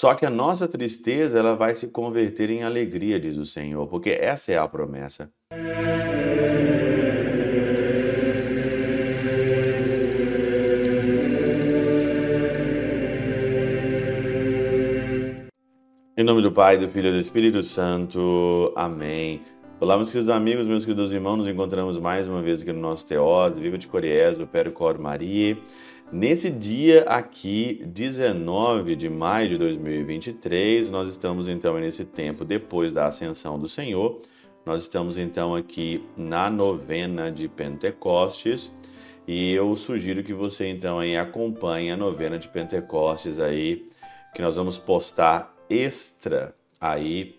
Só que a nossa tristeza ela vai se converter em alegria, diz o Senhor, porque essa é a promessa. Em nome do Pai, do Filho e do Espírito Santo. Amém. Olá, meus queridos amigos, meus queridos irmãos, nos encontramos mais uma vez aqui no nosso Teós, Viva de Coriés, o Percor Maria. Nesse dia aqui, 19 de maio de 2023, nós estamos então nesse tempo depois da ascensão do Senhor. Nós estamos então aqui na novena de Pentecostes e eu sugiro que você então aí acompanhe a novena de Pentecostes aí, que nós vamos postar extra aí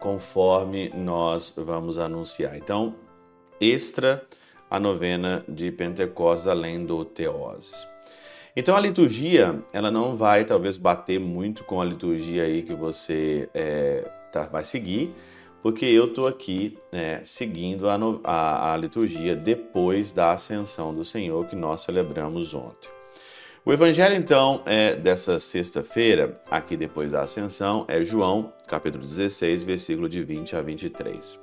conforme nós vamos anunciar. Então, extra a novena de Pentecostes além do Teoses. Então a liturgia, ela não vai talvez bater muito com a liturgia aí que você é, tá, vai seguir, porque eu estou aqui é, seguindo a, a, a liturgia depois da ascensão do Senhor que nós celebramos ontem. O evangelho, então, é dessa sexta-feira, aqui depois da ascensão, é João, capítulo 16, versículo de 20 a 23.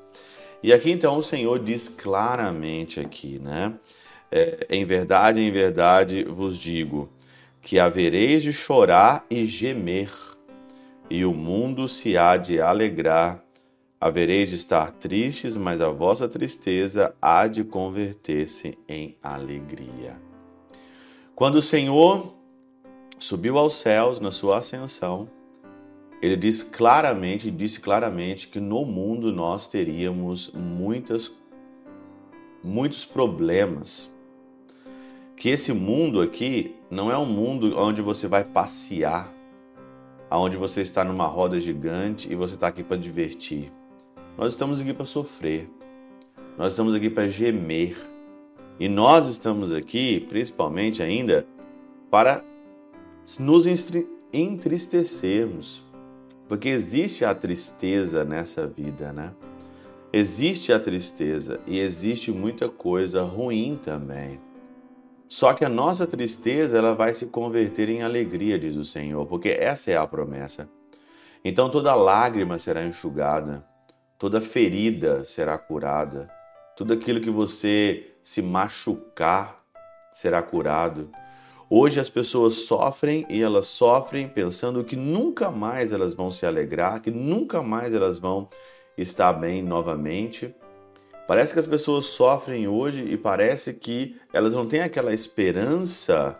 E aqui, então, o Senhor diz claramente aqui, né? É, em verdade, em verdade vos digo, que havereis de chorar e gemer, e o mundo se há de alegrar. Havereis de estar tristes, mas a vossa tristeza há de converter-se em alegria. Quando o Senhor subiu aos céus na sua ascensão, ele diz claramente, disse claramente que no mundo nós teríamos muitas muitos problemas. Que esse mundo aqui não é um mundo onde você vai passear, aonde você está numa roda gigante e você está aqui para divertir. Nós estamos aqui para sofrer. Nós estamos aqui para gemer e nós estamos aqui, principalmente ainda, para nos entristecermos, porque existe a tristeza nessa vida, né? Existe a tristeza e existe muita coisa ruim também. Só que a nossa tristeza ela vai se converter em alegria, diz o Senhor, porque essa é a promessa. Então toda lágrima será enxugada, toda ferida será curada, tudo aquilo que você se machucar, será curado. Hoje as pessoas sofrem e elas sofrem pensando que nunca mais elas vão se alegrar, que nunca mais elas vão estar bem novamente. Parece que as pessoas sofrem hoje e parece que elas não têm aquela esperança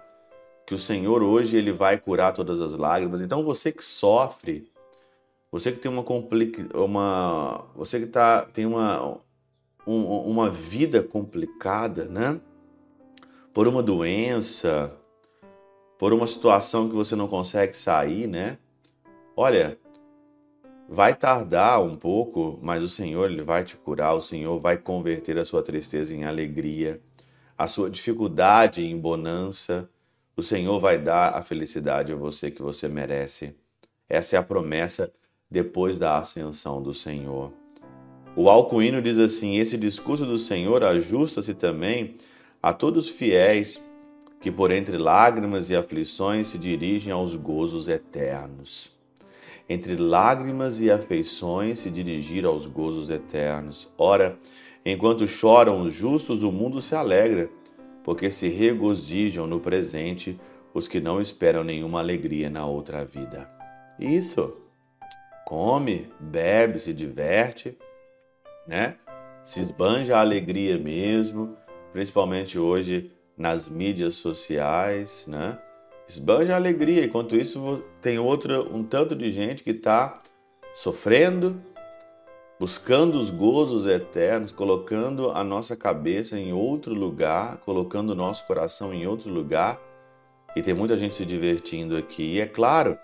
que o Senhor hoje ele vai curar todas as lágrimas. Então você que sofre, você que tem uma complica, uma você que tá tem uma um, uma vida complicada, né? Por uma doença, por uma situação que você não consegue sair, né? Olha, vai tardar um pouco, mas o Senhor ele vai te curar, o Senhor vai converter a sua tristeza em alegria, a sua dificuldade em bonança. O Senhor vai dar a felicidade a você que você merece. Essa é a promessa depois da ascensão do Senhor. O Alcuíno diz assim: Esse discurso do Senhor ajusta-se também a todos os fiéis que, por entre lágrimas e aflições, se dirigem aos gozos eternos. Entre lágrimas e afeições, se dirigir aos gozos eternos. Ora, enquanto choram os justos, o mundo se alegra, porque se regozijam no presente os que não esperam nenhuma alegria na outra vida. Isso! Come, bebe, se diverte né? Se esbanja a alegria mesmo, principalmente hoje nas mídias sociais, né? Esbanja a alegria. Enquanto isso, tem outra, um tanto de gente que está sofrendo, buscando os gozos eternos, colocando a nossa cabeça em outro lugar, colocando o nosso coração em outro lugar. E tem muita gente se divertindo aqui. E é claro,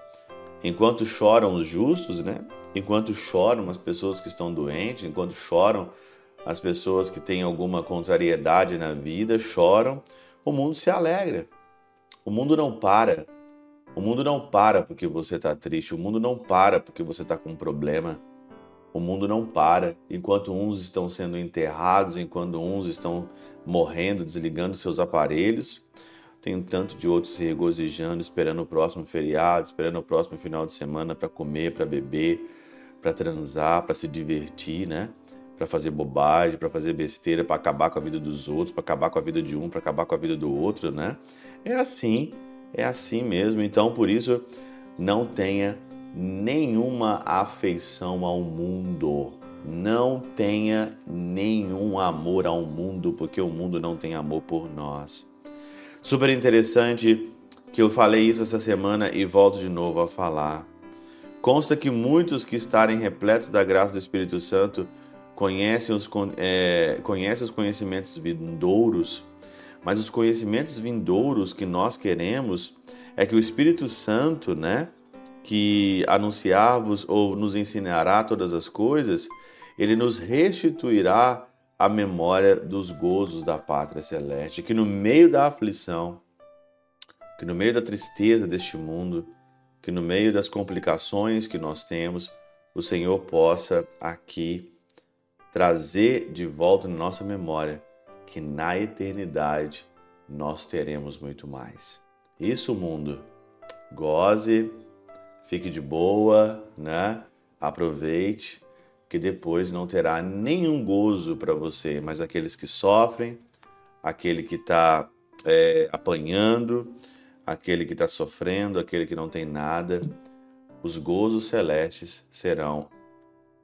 enquanto choram os justos, né? enquanto choram as pessoas que estão doentes, enquanto choram as pessoas que têm alguma contrariedade na vida, choram, o mundo se alegra. O mundo não para. O mundo não para porque você está triste. O mundo não para porque você está com um problema. O mundo não para enquanto uns estão sendo enterrados, enquanto uns estão morrendo, desligando seus aparelhos. tem um tanto de outros se regozijando, esperando o próximo feriado, esperando o próximo final de semana para comer, para beber, para transar, para se divertir, né? Para fazer bobagem, para fazer besteira, para acabar com a vida dos outros, para acabar com a vida de um, para acabar com a vida do outro, né? É assim, é assim mesmo. Então, por isso, não tenha nenhuma afeição ao mundo. Não tenha nenhum amor ao mundo, porque o mundo não tem amor por nós. Super interessante que eu falei isso essa semana e volto de novo a falar. Consta que muitos que estarem repletos da graça do Espírito Santo conhecem os, é, conhecem os conhecimentos vindouros, mas os conhecimentos vindouros que nós queremos é que o Espírito Santo, né, que anunciar-vos ou nos ensinará todas as coisas, ele nos restituirá a memória dos gozos da pátria celeste, que no meio da aflição, que no meio da tristeza deste mundo, que no meio das complicações que nós temos, o Senhor possa aqui trazer de volta na nossa memória que na eternidade nós teremos muito mais. Isso, mundo, goze, fique de boa, né? Aproveite que depois não terá nenhum gozo para você, mas aqueles que sofrem, aquele que está é, apanhando, aquele que está sofrendo, aquele que não tem nada, os gozos celestes serão